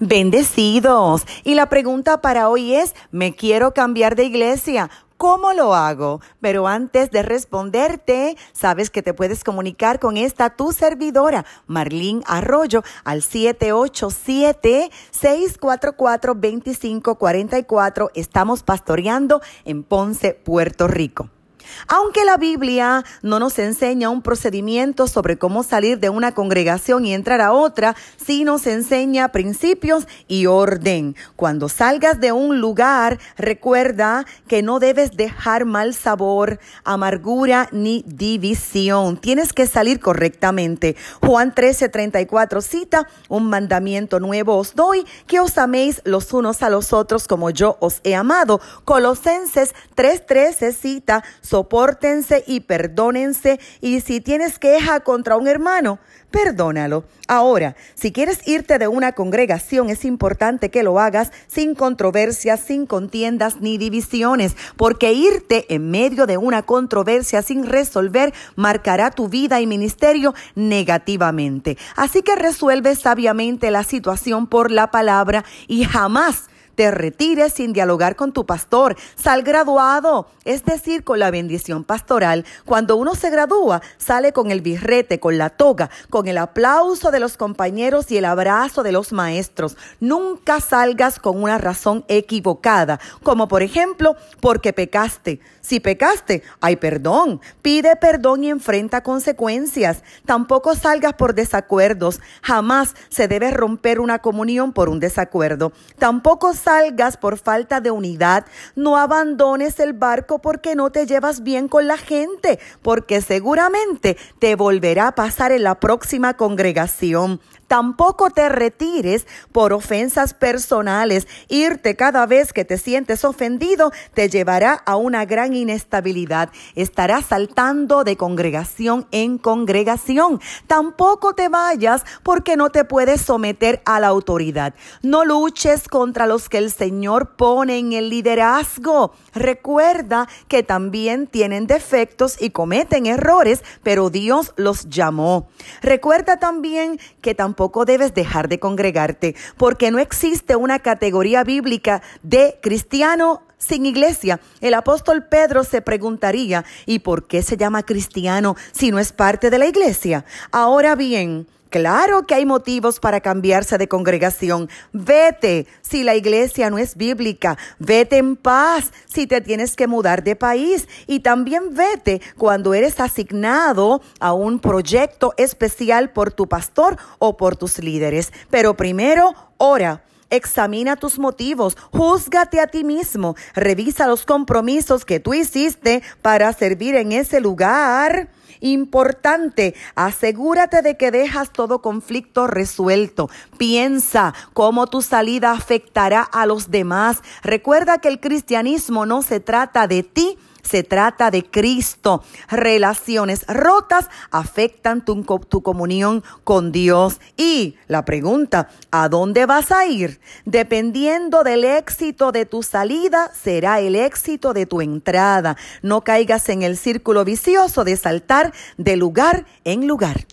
Bendecidos. Y la pregunta para hoy es, ¿me quiero cambiar de iglesia? ¿Cómo lo hago? Pero antes de responderte, sabes que te puedes comunicar con esta tu servidora, Marlene Arroyo, al 787-644-2544. Estamos pastoreando en Ponce, Puerto Rico. Aunque la Biblia no nos enseña un procedimiento sobre cómo salir de una congregación y entrar a otra, sí nos enseña principios y orden. Cuando salgas de un lugar, recuerda que no debes dejar mal sabor, amargura ni división. Tienes que salir correctamente. Juan 13:34 cita, un mandamiento nuevo os doy, que os améis los unos a los otros como yo os he amado. Colosenses 3:13 cita, Sopórtense y perdónense. Y si tienes queja contra un hermano, perdónalo. Ahora, si quieres irte de una congregación, es importante que lo hagas sin controversias, sin contiendas ni divisiones, porque irte en medio de una controversia sin resolver marcará tu vida y ministerio negativamente. Así que resuelve sabiamente la situación por la palabra y jamás te retires sin dialogar con tu pastor. Sal graduado, es decir, con la bendición pastoral. Cuando uno se gradúa, sale con el birrete, con la toga, con el aplauso de los compañeros y el abrazo de los maestros. Nunca salgas con una razón equivocada, como por ejemplo, porque pecaste. Si pecaste, hay perdón. Pide perdón y enfrenta consecuencias. Tampoco salgas por desacuerdos. Jamás se debe romper una comunión por un desacuerdo. Tampoco salgas por falta de unidad. No abandones el barco porque no te llevas bien con la gente, porque seguramente te volverá a pasar en la próxima congregación. Tampoco te retires por ofensas personales. Irte cada vez que te sientes ofendido te llevará a una gran inestabilidad. Estarás saltando de congregación en congregación. Tampoco te vayas porque no te puedes someter a la autoridad. No luches contra los que el Señor pone en el liderazgo. Recuerda que también tienen defectos y cometen errores, pero Dios los llamó. Recuerda también que tampoco tampoco debes dejar de congregarte, porque no existe una categoría bíblica de cristiano sin iglesia. El apóstol Pedro se preguntaría, ¿y por qué se llama cristiano si no es parte de la iglesia? Ahora bien, Claro que hay motivos para cambiarse de congregación. Vete si la iglesia no es bíblica. Vete en paz si te tienes que mudar de país. Y también vete cuando eres asignado a un proyecto especial por tu pastor o por tus líderes. Pero primero, ora. Examina tus motivos, júzgate a ti mismo, revisa los compromisos que tú hiciste para servir en ese lugar Importante, asegúrate de que dejas todo conflicto resuelto. Piensa cómo tu salida afectará a los demás. Recuerda que el cristianismo no se trata de ti, se trata de Cristo. Relaciones rotas afectan tu, tu, comunión con Dios. Y la pregunta, ¿a dónde vas a ir? Dependiendo del éxito de tu salida, será el éxito de tu entrada. No caigas en el círculo vicioso de saltar de lugar en lugar.